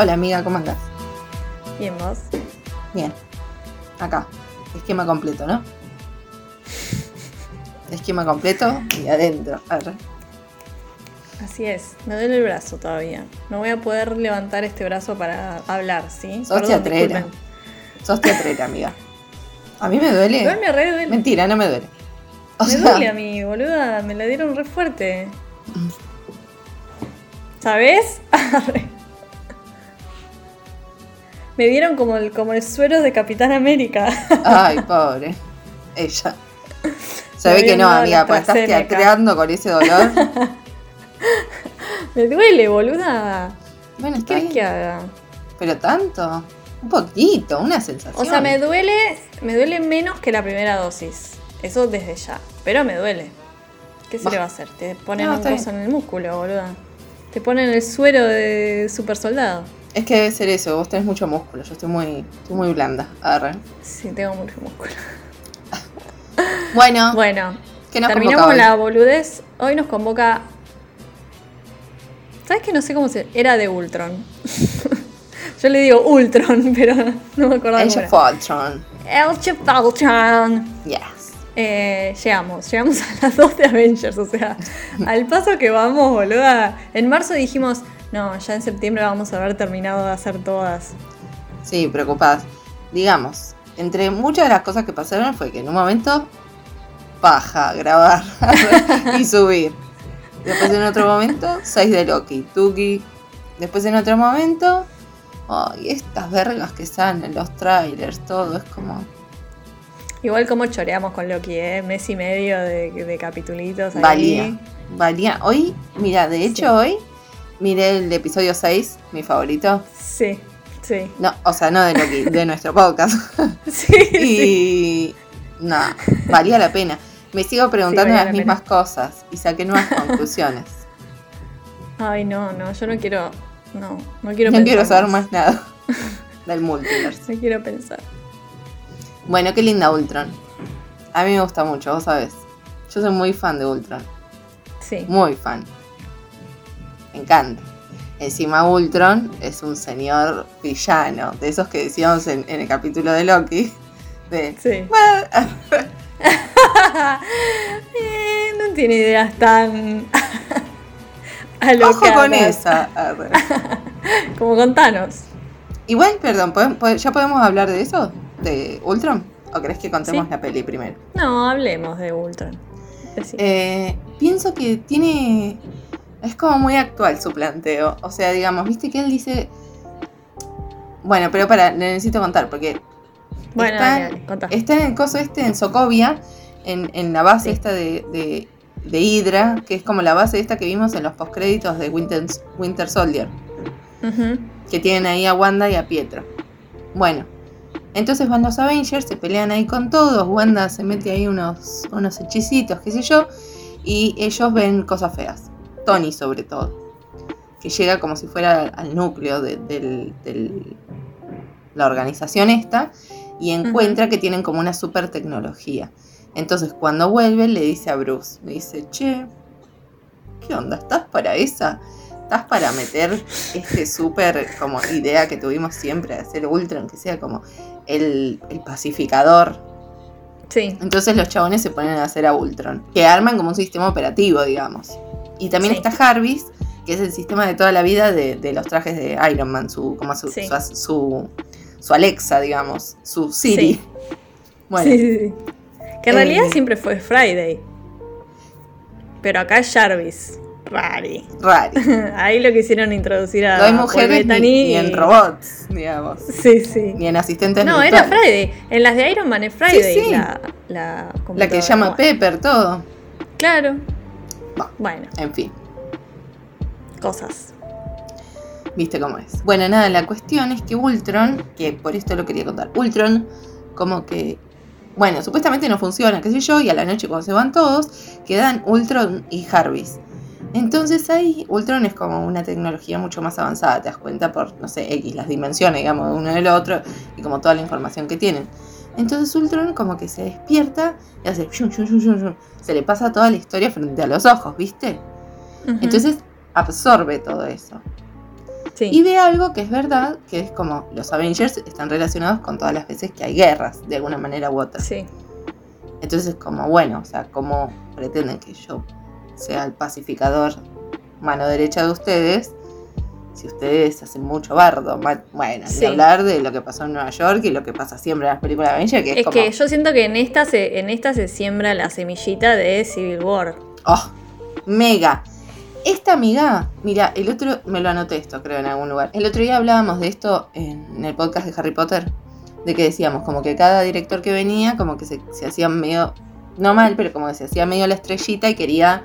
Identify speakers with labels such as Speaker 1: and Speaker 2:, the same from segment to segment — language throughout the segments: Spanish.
Speaker 1: Hola amiga, ¿cómo andás?
Speaker 2: Bien, vos.
Speaker 1: Bien. Acá. Esquema completo, ¿no? Esquema completo y adentro. Arre.
Speaker 2: Así es, me duele el brazo todavía. No voy a poder levantar este brazo para hablar, ¿sí?
Speaker 1: Sos
Speaker 2: Perdón,
Speaker 1: teatrera.
Speaker 2: disculpen.
Speaker 1: Sos teatrera, amiga. A mí me duele.
Speaker 2: Igual me re duele.
Speaker 1: Mentira, no me duele. O
Speaker 2: me
Speaker 1: sea,
Speaker 2: duele a mí, boluda. Me la dieron re fuerte. ¿Sabes? Me dieron como el, como el suero de Capitán América.
Speaker 1: Ay, pobre. Ella. Se ve que no, amiga, pues estás teatreando con ese dolor.
Speaker 2: me duele, boluda.
Speaker 1: Bueno,
Speaker 2: ¿Qué querés que haga?
Speaker 1: Pero tanto. Un poquito, una sensación.
Speaker 2: O sea, me duele, me duele menos que la primera dosis. Eso desde ya. Pero me duele. ¿Qué se
Speaker 1: Bah.
Speaker 2: le va a hacer? Te ponen
Speaker 1: No,
Speaker 2: un coso en el músculo, boluda. Te ponen el suero de super soldado.
Speaker 1: Es que debe ser eso, vos tenés mucho músculo, yo estoy muy, estoy muy blanda. Arre.
Speaker 2: Sí, tengo mucho músculo.
Speaker 1: Bueno,
Speaker 2: Bueno,
Speaker 1: ¿qué nos
Speaker 2: terminamos la boludez. Hoy nos convoca. ¿Sabes que no sé cómo se. Era de Ultron. Yo le digo Ultron, pero no me
Speaker 1: of
Speaker 2: era.
Speaker 1: Ultron.
Speaker 2: Of Ultron.
Speaker 1: Yes.
Speaker 2: Eh, llegamos, llegamos a las 2 de Avengers, o sea, al paso que vamos, boluda. En marzo dijimos, no, ya en septiembre vamos a haber terminado de hacer todas.
Speaker 1: Sí, preocupadas. Digamos, entre muchas de las cosas que pasaron fue que en un momento paja grabar y subir. Después en otro momento, 6 de Loki, Tuki. Después en otro momento, ay, estas vergas que salen en los trailers, todo es como
Speaker 2: Igual como choreamos con Loki, ¿eh? Mes y medio de, de capitulitos ahí.
Speaker 1: valía. Valía. Hoy, mira, de hecho
Speaker 2: Sí.
Speaker 1: hoy miré el episodio 6, mi favorito.
Speaker 2: Sí, sí.
Speaker 1: No, o sea, no de Loki, de nuestro podcast.
Speaker 2: Sí, sí.
Speaker 1: Y no, valía la pena. Me sigo preguntando las
Speaker 2: la
Speaker 1: mismas cosas y saqué nuevas conclusiones.
Speaker 2: Ay, no, no, yo no quiero. No, no quiero
Speaker 1: no quiero saber más nada del multiverse.
Speaker 2: No quiero pensar.
Speaker 1: Bueno, qué linda Ultron. A mí me gusta mucho, vos sabés. Yo soy muy fan de Ultron.
Speaker 2: Sí.
Speaker 1: Muy fan. Me encanta. Encima Ultron es un señor villano, de esos que decíamos en, en el capítulo de Loki. De,
Speaker 2: Sí.
Speaker 1: "Bueno,
Speaker 2: Eh, no tiene ideas tan.
Speaker 1: Ojo con esa.
Speaker 2: Como con Thanos.
Speaker 1: Igual, perdón, ¿podem- pod- ¿ya podemos hablar de eso? ¿De Ultron? ¿O crees que contemos
Speaker 2: Sí.
Speaker 1: la peli primero?
Speaker 2: No, hablemos de Ultron.
Speaker 1: Eh, pienso que tiene. Es como muy actual su planteo. O sea, digamos, viste que él dice. Bueno, pero para, le necesito contar, porque
Speaker 2: bueno,
Speaker 1: está-
Speaker 2: dale, dale, contá.
Speaker 1: está en el coso este en Sokovia, en, en la base
Speaker 2: Sí.
Speaker 1: esta de, de, de Hydra, que es como la base esta que vimos en los postcréditos de Winter, Winter Soldier. Que tienen ahí a Wanda y a Pietro. Bueno, entonces van los Avengers, se pelean ahí con todos, Wanda se mete ahí unos, unos hechicitos, qué sé yo, y ellos ven cosas feas. Tony sobre todo, que llega como si fuera al núcleo de la organización esta y encuentra que tienen como una super tecnología. Entonces cuando vuelve le dice a Bruce, le dice, che, ¿qué onda? ¿Estás para esa? ¿Estás para meter este súper como idea que tuvimos siempre de hacer Ultron, que sea como el, el pacificador?
Speaker 2: Sí,
Speaker 1: Entonces los chabones se ponen a hacer a Ultron, que arman como un sistema operativo, digamos. Y también
Speaker 2: Sí.
Speaker 1: está Jarvis, que es el sistema de toda la vida de, de los trajes de Iron Man, su, como su,
Speaker 2: Sí.
Speaker 1: su, su- su Alexa, digamos, su Siri.
Speaker 2: Sí.
Speaker 1: Bueno,
Speaker 2: sí, sí, sí. Que en
Speaker 1: Eh,
Speaker 2: realidad siempre fue Friday. Pero acá es Jarvis. Rari.
Speaker 1: raro.
Speaker 2: Ahí lo quisieron introducir a
Speaker 1: No hay mujeres ni, ni en robots, digamos.
Speaker 2: Sí, sí.
Speaker 1: Ni en asistentes
Speaker 2: No, era
Speaker 1: virtuales.
Speaker 2: Friday. En las de Iron Man es Friday.
Speaker 1: Sí, sí.
Speaker 2: La, la,
Speaker 1: La que llama Pepper, todo.
Speaker 2: Claro.
Speaker 1: Va.
Speaker 2: Bueno,
Speaker 1: En fin,
Speaker 2: cosas.
Speaker 1: viste cómo es. Bueno, nada, la cuestión es que Ultron, que por esto lo quería contar, Ultron como que, bueno, supuestamente no funciona, qué sé yo, y a la noche cuando se van todos, quedan Ultron y Jarvis. Entonces ahí Ultron es como una tecnología mucho más avanzada, te das cuenta por, no sé, X, las dimensiones, digamos, de uno del otro, y como toda la información que tienen. Entonces Ultron como que se despierta y hace shum, shum, shum, se le pasa toda la historia frente a los ojos, ¿viste? Entonces absorbe todo eso.
Speaker 2: Sí.
Speaker 1: Y ve algo que es verdad, que es como los Avengers están relacionados con todas las veces que hay guerras, de alguna manera u otra.
Speaker 2: Sí.
Speaker 1: Entonces, como bueno, o sea, ¿cómo pretenden que yo sea el pacificador mano derecha de ustedes? Si ustedes hacen mucho bardo. Bueno,
Speaker 2: Sí.
Speaker 1: hablar de lo que pasó en Nueva York y lo que pasa siempre en las películas de Avengers, que es,
Speaker 2: Es
Speaker 1: como,
Speaker 2: que yo siento que en esta, se, en esta se siembra la semillita de Civil War.
Speaker 1: oh, mega. Esta amiga, mira, el otro, me lo anoté esto, creo, en algún lugar. El otro día hablábamos de esto en el podcast de Harry Potter, de que decíamos como que cada director que venía, como que se, se hacía medio, no mal, pero como que se hacía medio la estrellita y quería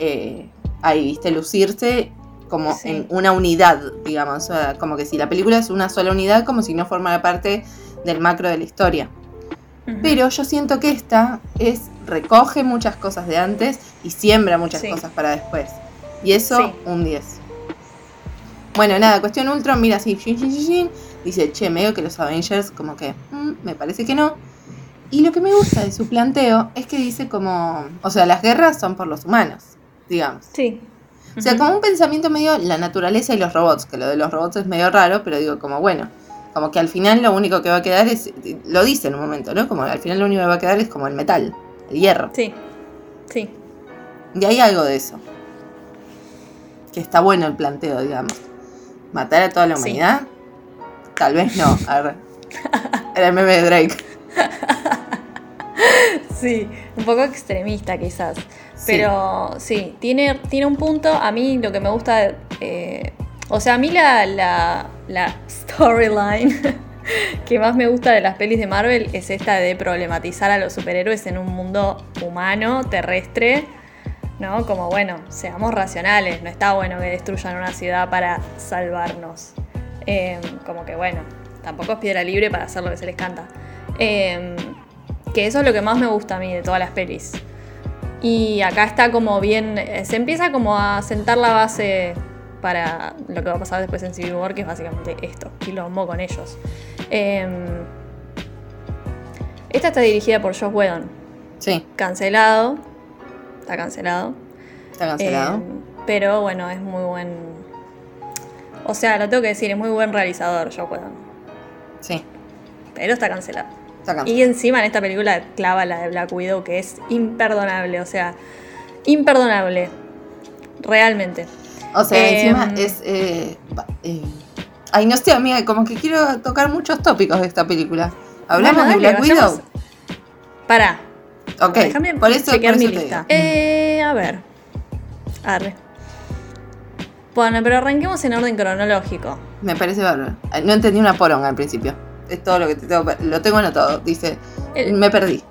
Speaker 1: eh, ahí, viste, lucirse como
Speaker 2: Sí.
Speaker 1: en una unidad, digamos. O sea, como que si la película es una sola unidad, como si no formara parte del macro de la historia. Pero yo siento que esta es recoge muchas cosas de antes y siembra muchas
Speaker 2: Sí.
Speaker 1: cosas para después. Y eso,
Speaker 2: Sí.
Speaker 1: un 10. Bueno, nada, cuestión Ultron, mira así, shin, shin, shin, shin, dice, che, medio que los Avengers, como que, mm, me parece que no. Y lo que me gusta de su planteo es que dice como, o sea, las guerras son por los humanos, digamos.
Speaker 2: Sí.
Speaker 1: O sea, como un pensamiento medio la naturaleza y los robots, que lo de los robots es medio raro, pero digo como bueno, como que al final lo único que va a quedar es, lo dice en un momento, ¿no? Como al final lo único que va a quedar es como el metal, el hierro.
Speaker 2: Sí. Sí.
Speaker 1: Y hay algo de eso. Que está bueno el planteo, digamos. Matar a toda la
Speaker 2: Sí.
Speaker 1: humanidad. Tal vez no. Arre. Era el meme de Drake.
Speaker 2: Sí, un poco extremista quizás. Pero sí, tiene, tiene un punto. A mí lo que me gusta. eh, o sea, a mí la, la, la storyline que más me gusta de las pelis de Marvel es esta de problematizar a los superhéroes en un mundo humano, terrestre. ¿No? Como bueno, seamos racionales. No está bueno que destruyan una ciudad para salvarnos. Eh, como que bueno, tampoco es piedra libre para hacer lo que se les canta. Eh, que eso es lo que más me gusta a mí de todas las pelis. Y acá está como bien, eh, se empieza como a sentar la base para lo que va a pasar después en Civil War, que es básicamente esto, quilombo con ellos. Eh, esta está dirigida por Josh Whedon,
Speaker 1: Sí,
Speaker 2: cancelado, está cancelado.
Speaker 1: está cancelado.
Speaker 2: Eh, pero bueno, es muy buen... O sea, lo tengo que decir, es muy buen realizador Josh Whedon,
Speaker 1: sí,
Speaker 2: pero está cancelado. Y encima en esta película clava la de Black Widow, que es imperdonable, o sea, imperdonable. Realmente.
Speaker 1: O sea,
Speaker 2: Em,
Speaker 1: encima es. Eh, eh, ay, no sé, amiga, como que quiero tocar muchos tópicos de esta película. ¿Hablamos de Black
Speaker 2: vayamos-
Speaker 1: Widow?
Speaker 2: Pará,
Speaker 1: Ok,
Speaker 2: déjame
Speaker 1: por eso, por
Speaker 2: chequear
Speaker 1: eso
Speaker 2: mi lista. Eh, a ver. Arre. Bueno, pero arranquemos en orden cronológico.
Speaker 1: Me parece bárbaro. No entendí una poronga al principio. Es todo lo que te tengo. Lo tengo anotado. Dice.
Speaker 2: El-
Speaker 1: me perdí.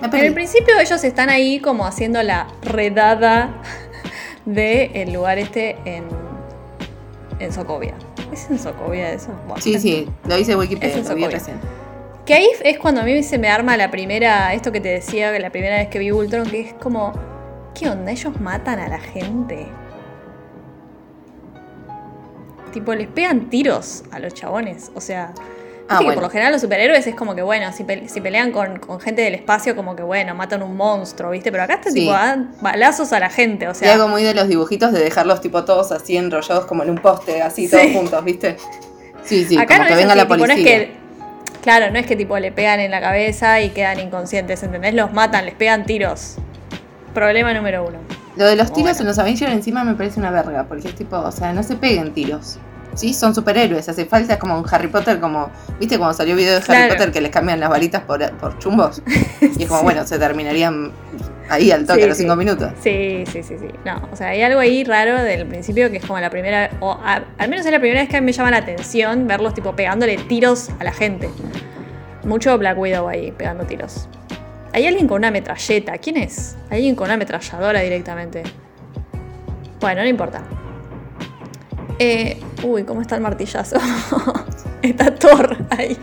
Speaker 1: Me
Speaker 2: En
Speaker 1: perdí.
Speaker 2: el principio ellos están ahí como haciendo la redada del lugar este en, en Sokovia. ¿Es en Sokovia eso? Bueno,
Speaker 1: Sí, sí, lo dice
Speaker 2: Es
Speaker 1: Wikipedia,
Speaker 2: en
Speaker 1: lo vi.
Speaker 2: Que ahí es cuando a mí se me arma la primera, esto que te decía, que la primera vez que vi Ultron, que es como, ¿qué onda? Ellos matan a la gente. Tipo, les pegan tiros a los chabones. O sea,
Speaker 1: Ah,
Speaker 2: que por lo general los superhéroes es como que, bueno, si, pe- si pelean con, con gente del espacio, como que, bueno, matan un monstruo, ¿viste? Pero acá está
Speaker 1: Sí.
Speaker 2: tipo, dan balazos a la gente, o
Speaker 1: Y
Speaker 2: sea.
Speaker 1: algo muy de los dibujitos de dejarlos tipo todos así enrollados como en un poste, así
Speaker 2: Sí.
Speaker 1: todos juntos, ¿viste? Sí, sí,
Speaker 2: acá
Speaker 1: como
Speaker 2: no
Speaker 1: que venga
Speaker 2: así,
Speaker 1: la
Speaker 2: tipo, no
Speaker 1: policía.
Speaker 2: es que. Claro, no es que tipo le pegan en la cabeza y quedan inconscientes, ¿entendés? Los matan, les pegan tiros. Problema número uno.
Speaker 1: Lo de los tiros
Speaker 2: bueno.
Speaker 1: en los Avengers encima me parece una verga, porque es tipo, o sea, no se peguen tiros. Sí, son superhéroes, hace falta como un Harry Potter, como, ¿viste cuando salió el video de Harry
Speaker 2: Claro.
Speaker 1: Potter que les cambian las balitas por, por chumbos? Y es como,
Speaker 2: Sí.
Speaker 1: bueno, se terminarían ahí al toque
Speaker 2: Sí,
Speaker 1: a los
Speaker 2: sí.
Speaker 1: cinco minutos.
Speaker 2: Sí, sí, sí, sí. No, o sea, hay algo ahí raro del principio que es como la primera, o a- al menos es la primera vez que me llama la atención verlos tipo pegándole tiros a la gente. Mucho Black Widow ahí pegando tiros. Hay alguien con una metralleta. ¿Quién es? Hay alguien con una ametralladora directamente. Bueno, no importa. Eh, uy, ¿cómo está el martillazo? está Thor ahí.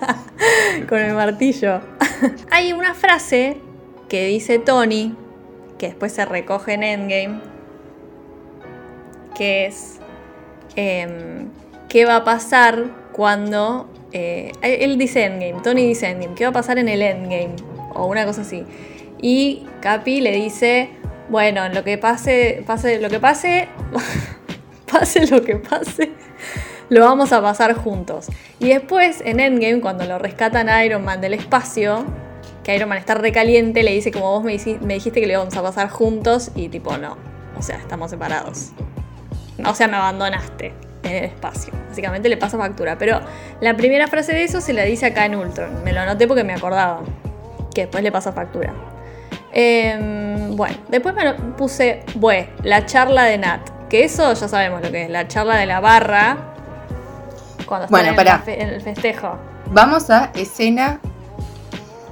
Speaker 2: con el martillo. Hay una frase que dice Tony, que después se recoge en Endgame, que es, em, ¿qué va a pasar cuando... eh, él dice Endgame, Tony dice Endgame, ¿qué va a pasar en el Endgame? O una cosa así. Y Capi le dice, bueno, lo que pase, pase lo que pase, pase lo que pase, lo vamos a pasar juntos. Y después, en Endgame, cuando lo rescatan a Iron Man del espacio, que Iron Man está recaliente, le dice como vos me, dijiste que le íbamos a pasar juntos y tipo no. O sea, estamos separados. O sea, me abandonaste en el espacio. Básicamente le pasa factura. Pero la primera frase de eso se la dice acá en Ultron. Me lo anoté porque me acordaba. Que después le pasa factura. Em, bueno, después me puse, bueno, la charla de Nat. Que eso ya sabemos lo que es, la charla de la barra. Cuando
Speaker 1: bueno,
Speaker 2: en, en el festejo.
Speaker 1: Vamos a escena.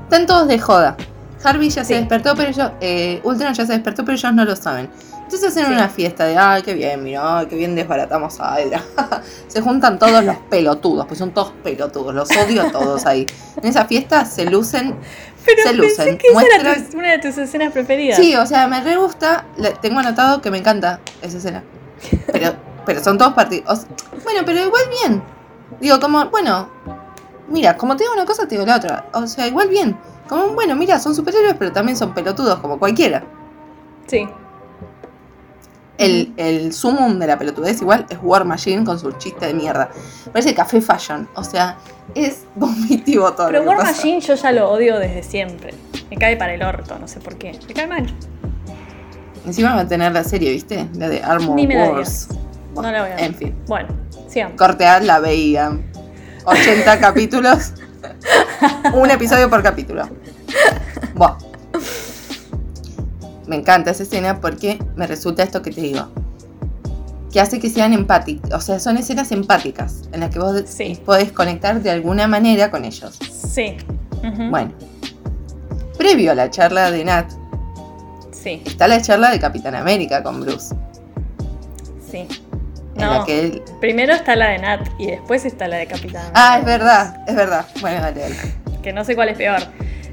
Speaker 1: Están todos de joda. Harvey ya se despertó, pero ellos. Eh, Ultron ya se despertó, pero ellos no lo saben. Entonces hacen una fiesta de, ay, qué bien, mira, qué bien desbaratamos a Hydra. se juntan todos los pelotudos, pues son todos pelotudos, los odio a todos ahí. En esa fiesta se lucen
Speaker 2: pero se lucen. que esa era una de tus escenas preferidas.
Speaker 1: Sí, o sea, me re gusta. Tengo anotado que me encanta esa escena. Pero, pero son todos partidos. Bueno, pero igual bien. Digo, como, bueno, mira, como te digo una cosa, te digo la otra. O sea, igual bien. Como, bueno, mira, son superhéroes, pero también son pelotudos, como cualquiera.
Speaker 2: Sí.
Speaker 1: El, el sumum de la pelotudez igual es War Machine con su chiste de mierda. Parece café fashion. O sea, es vomitivo todo.
Speaker 2: Pero War Machine yo ya lo odio desde siempre. Me cae para el orto, no sé por qué. Me cae mal.
Speaker 1: Encima va a tener la serie, ¿viste? La de Armor Wars.
Speaker 2: no la voy a ver.
Speaker 1: En fin.
Speaker 2: Bueno, sigamos.
Speaker 1: Cortear la veía. 80 capítulos. Un episodio por capítulo. Buah. Me encanta esa escena porque me resulta esto que te digo. Que hace que sean empáticos. O sea, son escenas empáticas en las que vos podés conectar de alguna manera con ellos.
Speaker 2: Sí.
Speaker 1: Bueno. Previo a la charla de Nat.
Speaker 2: Sí.
Speaker 1: Está la charla de Capitán América con Bruce.
Speaker 2: Sí. No, primero está la de Nat y después está la de Capitán.
Speaker 1: Ah, es verdad, es verdad. Bueno, dale, dale.
Speaker 2: Que no sé cuál es peor.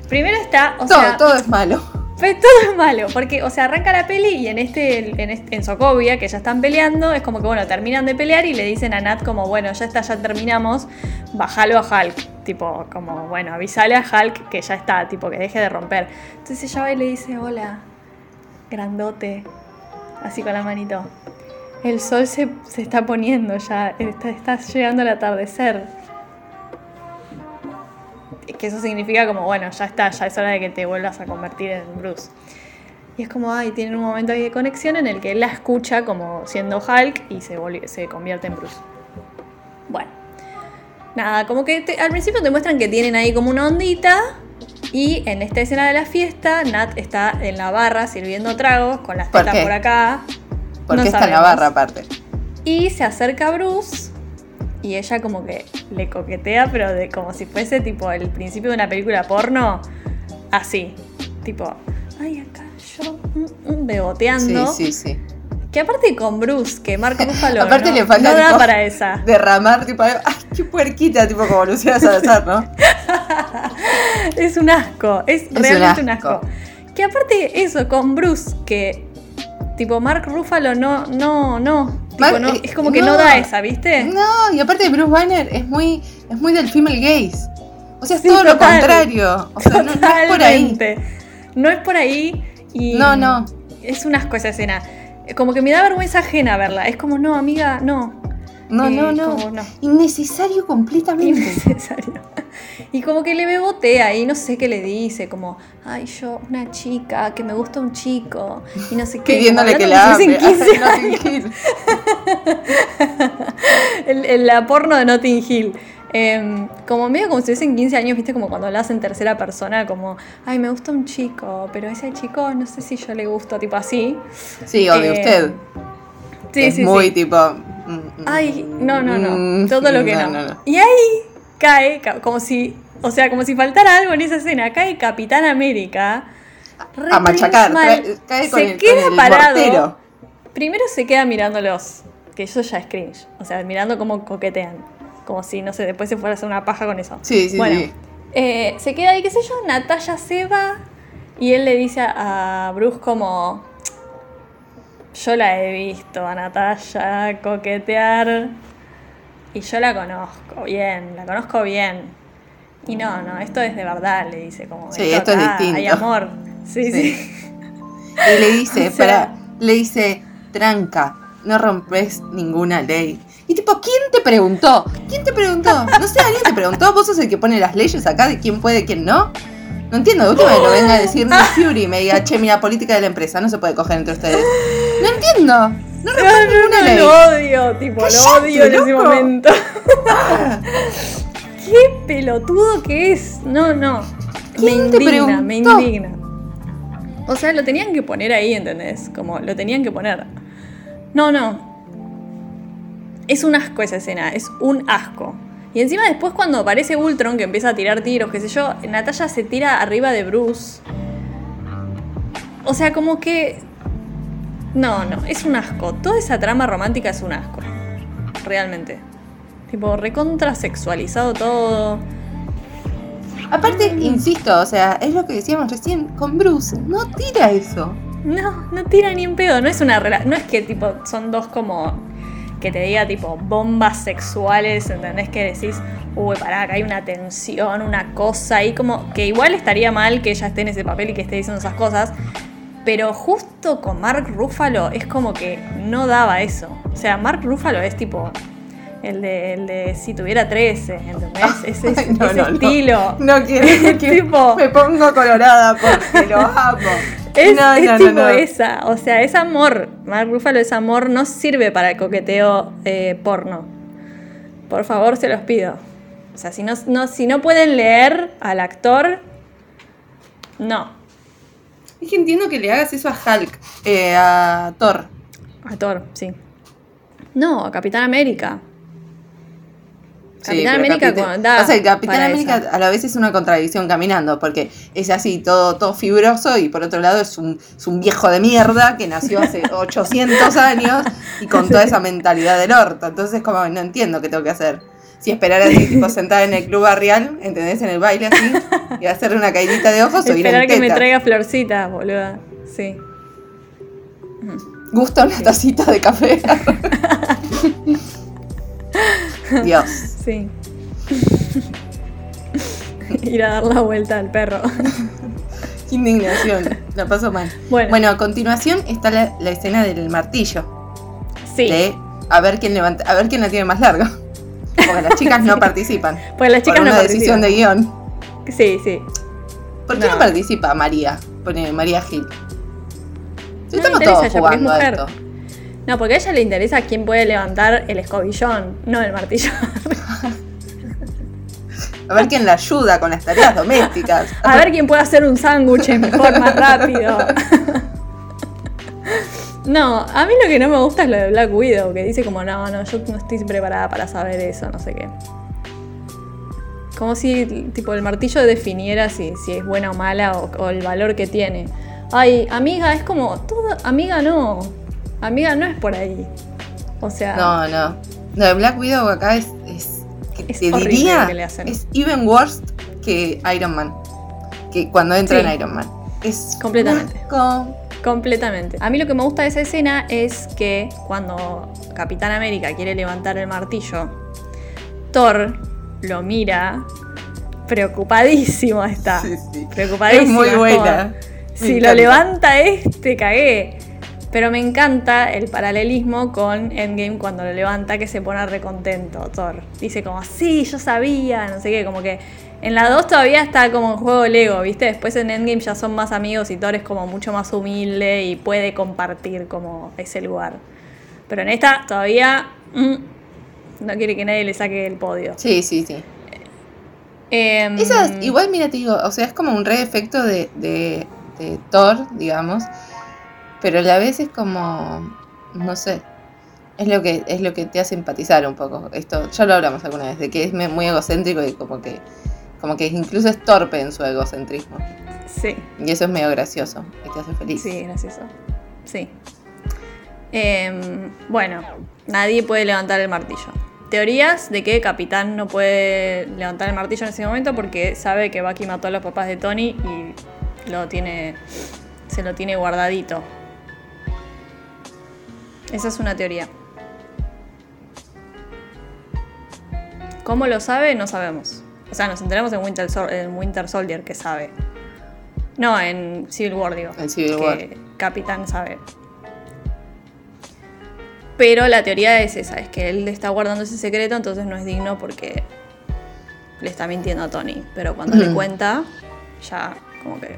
Speaker 2: Primero está.
Speaker 1: todo, todo es malo.
Speaker 2: Todo es malo, porque, o sea, arranca la peli y en este, en este, en Sokovia, que ya están peleando, es como que, bueno, terminan de pelear y le dicen a Nat como, bueno, ya está, ya terminamos, bajalo a Hulk. Tipo, como, bueno, avisale a Hulk que ya está, tipo, que deje de romper. Entonces ella va y le dice, hola, grandote, así con la manito. El sol se, está poniendo ya, está, está llegando el atardecer que eso significa como, bueno, ya está, ya es hora de que te vuelvas a convertir en Bruce. Y es como, ay, tienen un momento ahí de conexión en el que él la escucha como siendo Hulk y se, se convierte en Bruce. Bueno, nada, como que al principio te muestran que tienen ahí como una ondita. Y en esta escena de la fiesta, Nat está en la barra sirviendo tragos con las tetas por, acá.
Speaker 1: Porque está en la barra aparte.
Speaker 2: Y se acerca a Bruce y ella como que le coquetea, pero de como si fuese tipo el principio de una película porno, así, tipo, ay, acá yo, mm, mm, beboteando.
Speaker 1: Sí, sí, sí.
Speaker 2: Que aparte con Bruce, que Marco Ruffalo aparte no, le falta, no da para esa.
Speaker 1: Derramar, tipo, ay, qué puerquita, tipo como Lucía Salazar, ¿no?
Speaker 2: es un asco, es, realmente un asco. Que aparte eso, con Bruce, que tipo Mark Ruffalo no, no, no, eh, es como que no, da esa, ¿viste?
Speaker 1: No, y aparte Bruce Banner es muy, es muy del female gaze. O sea, es todo lo contrario. O sea, no, es por ahí.
Speaker 2: No es por ahí y.
Speaker 1: No, no.
Speaker 2: Es una asco esa escena. Como que me da vergüenza ajena verla. Es como, no, amiga, no.
Speaker 1: No, no, no. Innecesario completamente.
Speaker 2: Innecesario. Y como que le bebotea y no sé qué le dice, como, ay, yo, una chica, que me gusta un chico, y no sé qué.
Speaker 1: Pidiéndole que la hable.
Speaker 2: la porno de Notting Hill. Em, como medio como si en 15 años, viste, como cuando hablas en tercera persona, como, ay, me gusta un chico, pero ese chico no sé si yo le gusto, tipo así.
Speaker 1: Sí, o de em, usted. Sí, es sí, muy tipo.
Speaker 2: Mm, ay, no, no, no. Mm, Todo lo que no. Y ahí cae, como si, o sea, como si faltara algo en esa escena, cae Capitán América.
Speaker 1: A machacar, cae con se queda parado.
Speaker 2: Primero se queda mirándolos, que eso ya es cringe. O sea, mirando cómo coquetean. Como si, no sé, después se fuera a hacer una paja con eso.
Speaker 1: Sí, sí,
Speaker 2: bueno, eh, se queda ahí, qué sé yo, Natalia se va y él le dice a Bruce como yo la he visto a Natalia coquetear y yo la conozco bien, la conozco bien. Y no, no, esto es de verdad, le dice como.
Speaker 1: Sí, esto, es distinto.
Speaker 2: Hay amor. Sí, sí.
Speaker 1: Y le dice, para, le dice, tranca, no rompes ninguna ley. Y tipo, ¿quién te preguntó? ¿Quién te preguntó? No sé, ¿alguien te preguntó? ¿Vos sos el que pone las leyes acá de quién puede quién no? No entiendo, de última vez lo venga a decir Nick Fury y me diga, che, mira, política de la empresa, no se puede coger entre ustedes. No entiendo. No rompes ninguna
Speaker 2: no,
Speaker 1: ley.
Speaker 2: lo odio, tipo, lo odio en ese momento. Qué pelotudo que es. No, no. Me
Speaker 1: ¿Quién te
Speaker 2: indigna, me indigna. O sea, lo tenían que poner ahí, ¿entendés? Como lo tenían que poner. No, no. Es un asco esa escena, es un asco. Y encima después cuando aparece Ultron, que empieza a tirar tiros, qué sé yo, Natalia se tira arriba de Bruce. O sea, como que... No, no, es un asco. Toda esa trama romántica es un asco. Realmente. Tipo, recontra sexualizado todo.
Speaker 1: Aparte, insisto, o sea, es lo que decíamos recién con Bruce. No tira eso.
Speaker 2: No, no tira ni un pedo. No es una rela- No es que tipo son dos como que te diga tipo bombas sexuales, ¿entendés? Que decís, uy, pará, acá hay una tensión, una cosa ahí, como que igual estaría mal que ella esté en ese papel y que esté diciendo esas cosas. Pero justo con Mark Ruffalo es como que no daba eso. O sea, Mark Ruffalo es tipo el de, el de si tuviera 13, ¿entendés? Ese, ese-
Speaker 1: Ay, no,
Speaker 2: ese
Speaker 1: no, no.
Speaker 2: estilo.
Speaker 1: No quiero, no quiero.
Speaker 2: Tipo-
Speaker 1: Me pongo colorada porque lo amo.
Speaker 2: Es,
Speaker 1: no,
Speaker 2: tipo esa, o sea, es amor. Mark Ruffalo es amor, no sirve para el coqueteo eh, porno. Por favor, se los pido. O sea, si no, no- si no pueden leer al actor, no.
Speaker 1: Es que entiendo que le hagas eso a Hulk, eh, a Thor.
Speaker 2: A Thor, sí. No, a Capitán América. Capitán América
Speaker 1: Capitán-
Speaker 2: con- da
Speaker 1: O sea, el Capitán América a la vez es una contradicción caminando, porque es así, todo, todo fibroso, y por otro lado es un, es un viejo de mierda que nació hace 800 años y con toda esa mentalidad del orto. Entonces, como no entiendo qué tengo que hacer. Si esperar así, tipo sentada en el club barrial, ¿entendés? En el baile así, y hacerle una caidita de ojos o ir
Speaker 2: Esperar
Speaker 1: en
Speaker 2: que me
Speaker 1: tetas.
Speaker 2: traiga florcitas, boluda. Sí.
Speaker 1: Gusta una tacita de café. Dios.
Speaker 2: Sí. Ir a dar la vuelta al perro.
Speaker 1: Qué indignación. La paso mal.
Speaker 2: Bueno.
Speaker 1: Bueno, a continuación está la, la escena del martillo.
Speaker 2: Sí.
Speaker 1: De a ver quién levanta, a ver quién la tiene más larga. Porque las chicas no participan.
Speaker 2: Pues las chicas
Speaker 1: por
Speaker 2: no
Speaker 1: una decisión de guion.
Speaker 2: Sí, sí.
Speaker 1: ¿Por qué no,
Speaker 2: No.
Speaker 1: participa María? Pone María Gil.
Speaker 2: le
Speaker 1: Estamos
Speaker 2: interesa
Speaker 1: todos
Speaker 2: ella, porque es
Speaker 1: jugando a esto.
Speaker 2: No, porque a ella le interesa quién puede levantar el escobillón, no el martillo.
Speaker 1: A ver quién la ayuda con las tareas domésticas.
Speaker 2: A ver quién puede hacer un sándwich mejor, más rápido. No, a mí lo que no me gusta es lo de Black Widow, que dice como, no, no, yo no estoy preparada para saber eso, no sé qué. Como si, tipo, el martillo definiera si, si es buena o mala o, o el valor que tiene. Ay, amiga, es como, todo, amiga no, amiga no es por ahí. O sea,
Speaker 1: No, no. Lo de Black Widow acá es. es que
Speaker 2: Es
Speaker 1: te diría.
Speaker 2: lo que le hacen.
Speaker 1: Es even worse que Iron Man. Que cuando entra
Speaker 2: Sí.
Speaker 1: en Iron Man. Es.
Speaker 2: Completamente. Completamente. A mí lo que me gusta de esa escena es que cuando Capitán América quiere levantar el martillo, Thor lo mira, preocupadísimo está.
Speaker 1: Sí, sí.
Speaker 2: Preocupadísimo.
Speaker 1: Es muy buena. Me
Speaker 2: Si lo levanta este, cagué. Pero me encanta el paralelismo con Endgame cuando lo levanta, que se pone recontento Thor. Dice como, sí, yo sabía, no sé qué, como que en la 2 todavía está como en juego Lego, ¿viste? Después en Endgame ya son más amigos y Thor es como mucho más humilde y puede compartir como ese lugar. Pero en esta todavía mm, no quiere que nadie le saque el podio.
Speaker 1: Sí, sí, sí.
Speaker 2: Em,
Speaker 1: Esa es- igual, mira, te digo, o sea, es como un re efecto de, de, de Thor, digamos. Pero a la vez es como. No sé. Es lo que, es lo que te hace empatizar un poco. Esto, ya lo hablamos alguna vez, de que es me- muy egocéntrico y como que. Como que incluso es torpe en su egocentrismo.
Speaker 2: Sí.
Speaker 1: Y eso es medio gracioso. Y te hace feliz.
Speaker 2: Sí, gracioso. Sí. Em, bueno, nadie puede levantar el martillo. Teorías de que Capitán no puede levantar el martillo en ese momento porque sabe que Bucky mató a los papás de Tony y lo tiene. se lo tiene guardadito. Esa es una teoría. ¿Cómo lo sabe? No sabemos. O sea, nos enteramos en Winter, Sol- en Winter Soldier que sabe. No, en Civil War, digo.
Speaker 1: En Civil
Speaker 2: que
Speaker 1: War.
Speaker 2: Capitán sabe. Pero la teoría es esa, es que él está guardando ese secreto, entonces no es digno porque le está mintiendo a Tony. Pero cuando le cuenta, ya como que...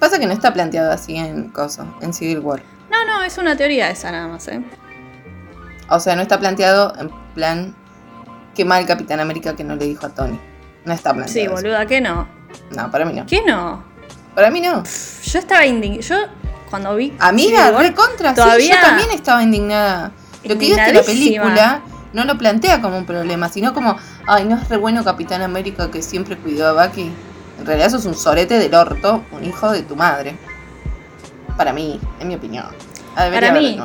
Speaker 1: Pasa que no está planteado así en Coso, en Civil War.
Speaker 2: No, no, es una teoría esa nada más, ¿eh?
Speaker 1: O sea, no está planteado en plan qué mal Capitán América que no le dijo a Tony. No está planteado.
Speaker 2: Sí,
Speaker 1: eso.
Speaker 2: boluda, ¿qué no?
Speaker 1: No, para mí no.
Speaker 2: ¿Qué no?
Speaker 1: Para mí no.
Speaker 2: Yo estaba indignada. Yo, cuando vi.
Speaker 1: Amiga, re contra, sí,
Speaker 2: todavía-
Speaker 1: yo también estaba indignada. Lo que digo es que la película no lo plantea como un problema, sino como, ay, no es re bueno Capitán América que siempre cuidó a Bucky. En realidad sos un sorete del orto, un hijo de tu madre. Para mí, en mi opinión. Debería
Speaker 2: Para mí,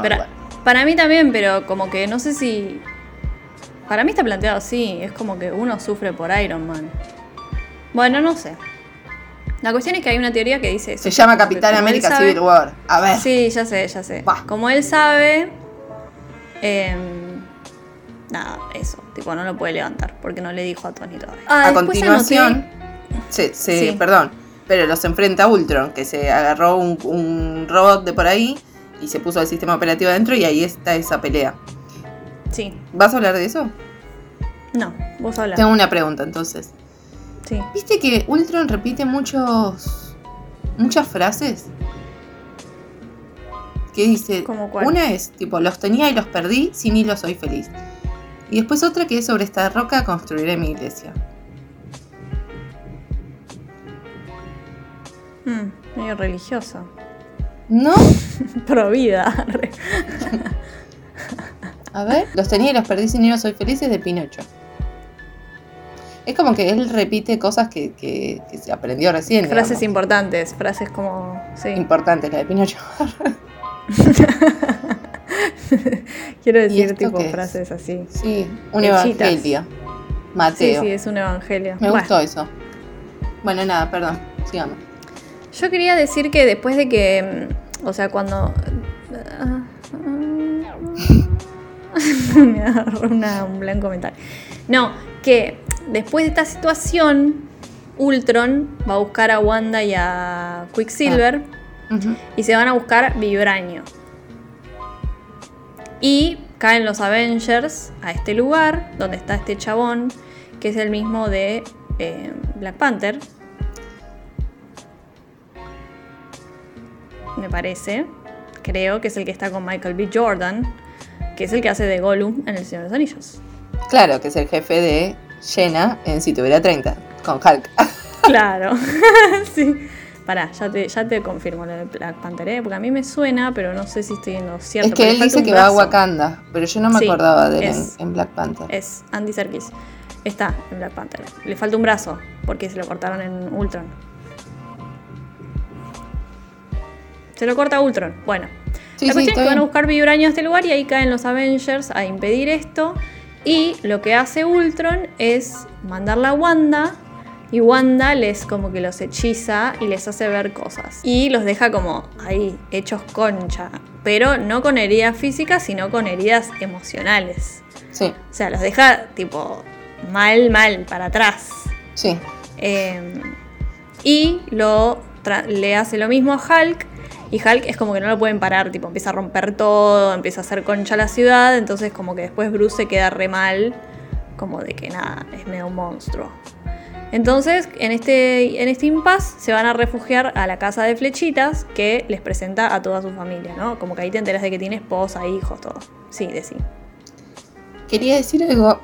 Speaker 2: para mí también, pero como que no sé si. Para mí está planteado así. Es como que uno sufre por Iron Man. Bueno, no sé. La cuestión es que hay una teoría que dice eso.
Speaker 1: Se llama Capitán América
Speaker 2: sabe-
Speaker 1: Civil War. A ver.
Speaker 2: Sí, ya sé, ya sé.
Speaker 1: Bah.
Speaker 2: Como él sabe. em, nada, eso. Tipo, no lo puede levantar porque no le dijo a Tony todavía. Ah,
Speaker 1: a continuación,
Speaker 2: anoté-
Speaker 1: se, se-
Speaker 2: Sí.
Speaker 1: perdón, pero los enfrenta a Ultron, que se agarró un, un robot de por ahí y se puso el sistema operativo adentro y ahí está esa pelea.
Speaker 2: Sí.
Speaker 1: ¿Vas a hablar de eso?
Speaker 2: No, vos hablas.
Speaker 1: Tengo una pregunta entonces.
Speaker 2: Sí.
Speaker 1: ¿Viste que Ultron repite muchos muchas frases? Que dice,
Speaker 2: ¿Cómo cuál?
Speaker 1: una es tipo, los tenía y los perdí, sin hilo soy feliz. Y después otra que es sobre esta roca construiré mi iglesia.
Speaker 2: Mm, medio religioso.
Speaker 1: ¿No?
Speaker 2: Pro vida.
Speaker 1: A ver, los tenía y los perdí sin hilo soy feliz es de Pinocho. Es como que él repite cosas que, que- que se aprendió recién.
Speaker 2: frases
Speaker 1: digamos.
Speaker 2: importantes, frases como. Sí.
Speaker 1: importantes, la de Pinocho.
Speaker 2: Quiero
Speaker 1: ¿Y
Speaker 2: decir tipo frases así.
Speaker 1: Sí, un evangelio.
Speaker 2: Sí,
Speaker 1: Mateo.
Speaker 2: sí, es un evangelio.
Speaker 1: Me
Speaker 2: Bueno,
Speaker 1: gustó eso. Bueno, nada, perdón. Sigamos.
Speaker 2: Yo quería decir que después de que. mm, O sea, cuando. Me agarró una- un blanco mental. No, que después de esta situación, Ultron va a buscar a Wanda y a Quicksilver.
Speaker 1: Ujú.
Speaker 2: y se van a buscar Vibranio. Y caen los Avengers a este lugar donde está este chabón, que es el mismo de eh, Black Panther. Me parece. Creo que es el que está con Michael B. Jordan, que es el que hace de Gollum en El Señor de los Anillos.
Speaker 1: Claro, que es el jefe de Jenna en Si tuviera 30, con Hulk.
Speaker 2: Claro, sí. Pará, ya te, ya te confirmo lo de Black Panther, ¿eh? porque a mí me suena, pero no sé si estoy en lo cierto.
Speaker 1: es que él dice que va a. Wakanda, pero yo no me
Speaker 2: Sí,
Speaker 1: acordaba de él en, en Black Panther.
Speaker 2: Es Andy Serkis. Está en Black Panther. Le falta un brazo, porque se lo cortaron en Ultron. Se lo corta Ultron. Bueno.
Speaker 1: Sí,
Speaker 2: la
Speaker 1: sí,
Speaker 2: cuestión es que van a buscar vibranium a este lugar y ahí caen los Avengers a impedir esto. Y lo que hace Ultron es mandarla a Wanda. Y Wanda les como que los hechiza y les hace ver cosas. Y los deja como ahí, hechos concha. Pero no con heridas físicas, sino con heridas emocionales.
Speaker 1: Sí,
Speaker 2: O sea, los deja tipo mal, mal, para atrás.
Speaker 1: sí.
Speaker 2: Eh, y lo le hace lo mismo a Hulk. Y Hulk es como que no lo pueden parar, tipo, empieza a romper todo, empieza a hacer concha la ciudad. Entonces, como que después Bruce se queda re mal, como de que nada, es medio monstruo. Entonces, en este, en este impasse se van a refugiar a la casa de flechitas que les presenta a toda su familia, ¿no? Como que ahí te enteras de que tiene esposa, hijos, todo. Sí, de sí.
Speaker 1: Quería decir algo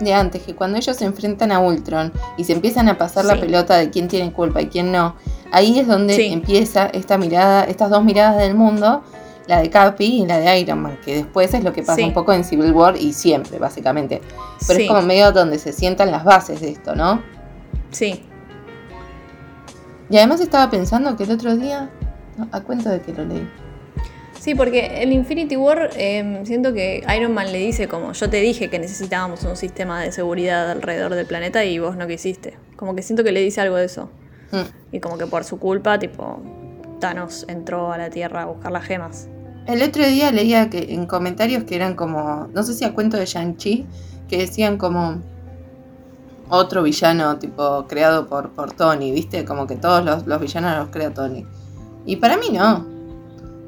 Speaker 1: de antes, que cuando ellos se enfrentan a Ultron y se empiezan a pasar la pelota de quién tiene culpa y quién no, ahí es donde
Speaker 2: Sí.
Speaker 1: empieza esta mirada, estas dos miradas del mundo, la de Capi y la de Iron Man, que después es lo que pasa
Speaker 2: Sí.
Speaker 1: un poco en Civil War y siempre, básicamente. Pero es como medio donde se sientan las bases de esto, ¿no?
Speaker 2: Sí.
Speaker 1: Y además estaba pensando que el otro día, a cuento de que lo leí.
Speaker 2: Sí, porque el Infinity War eh, siento que Iron Man le dice como yo te dije que necesitábamos un sistema de seguridad alrededor del planeta y vos no quisiste. Como que siento que le dice algo de eso.
Speaker 1: Mm.
Speaker 2: Y como que por su culpa, tipo, Thanos entró a la Tierra a buscar las gemas.
Speaker 1: El otro día leía que en comentarios que eran como, no sé si a cuento de Shang-Chi, que decían como otro villano tipo creado por, por Tony, ¿viste? Como que todos los, los villanos los crea Tony. Y para mí no.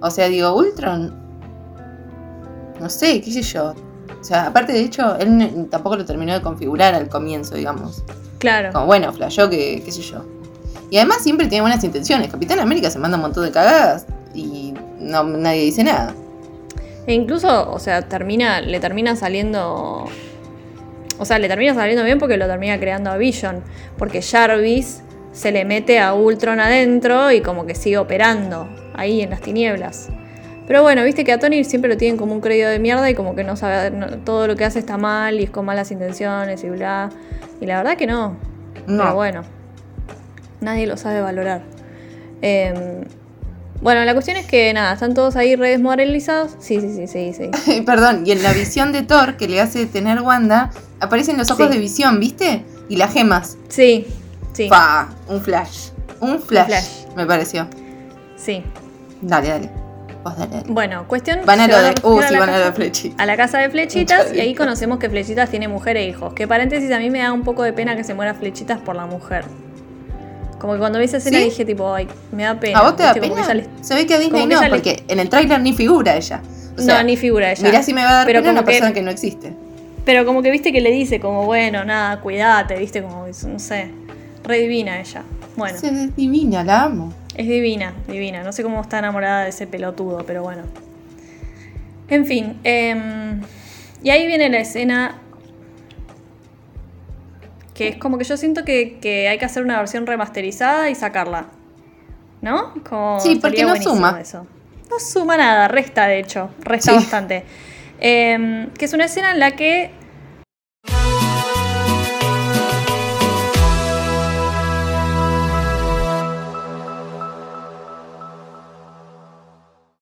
Speaker 1: O sea, digo, Ultron no sé, qué sé yo. O sea, aparte de hecho, él tampoco lo terminó de configurar al comienzo, digamos.
Speaker 2: Claro.
Speaker 1: Como bueno, flashó que, qué sé yo. Y además siempre tiene buenas intenciones. Capitán América se manda un montón de cagadas y no, nadie dice nada.
Speaker 2: E incluso, o sea, termina, le termina saliendo. O sea, le termina saliendo bien porque lo termina creando a Vision. Porque Jarvis se le mete a Ultron adentro y como que sigue operando ahí en las tinieblas. Pero bueno, viste que a Tony siempre lo tienen como un crédito de mierda y como que no sabe, todo lo que hace está mal y es con malas intenciones y bla. Y la verdad que no.
Speaker 1: No.
Speaker 2: Pero bueno, nadie lo sabe valorar. Em, bueno, la cuestión es que nada, están todos ahí redes moralizados. Sí, sí, sí, sí, sí.
Speaker 1: Perdón, y en la visión de Thor que le hace tener Wanda, aparecen los ojos
Speaker 2: Sí.
Speaker 1: de visión, ¿viste? Y las gemas.
Speaker 2: Sí, sí,
Speaker 1: Pa, un flash. Un flash,
Speaker 2: flash.
Speaker 1: me pareció.
Speaker 2: sí.
Speaker 1: Dale, dale. Vos dale, dale.
Speaker 2: Bueno, cuestión.
Speaker 1: Van a lo de. Uh,
Speaker 2: a
Speaker 1: sí,
Speaker 2: la
Speaker 1: van
Speaker 2: casa-
Speaker 1: de flechita.
Speaker 2: a la casa de Flechitas y ahí conocemos que Flechitas tiene mujer e hijos. Que paréntesis, a mí me da un poco de pena que se muera Flechitas por la mujer. Como que cuando vi esa escena
Speaker 1: ¿Sí?
Speaker 2: dije tipo, ay, me da pena.
Speaker 1: ¿A vos te da pena?
Speaker 2: que ella le-
Speaker 1: Se ve que a Disney no, porque en el tráiler ni figura ella. O sea,
Speaker 2: no, ni figura ella.
Speaker 1: Mirá si me va a dar
Speaker 2: Pero
Speaker 1: pena una
Speaker 2: que-
Speaker 1: persona que no existe.
Speaker 2: Pero como que viste que le dice como, bueno, nada, cuídate, viste, como, no sé, re divina ella. Bueno,
Speaker 1: es divina, la amo.
Speaker 2: es divina, divina. No sé cómo está enamorada de ese pelotudo, pero bueno. En fin, em, y ahí viene la escena que es como que yo siento que, que hay que hacer una versión remasterizada y sacarla. ¿No? Como
Speaker 1: Sí, porque no suma.
Speaker 2: Eso. No suma nada, resta de hecho, resta
Speaker 1: Sí.
Speaker 2: bastante. Em, que es una escena en la que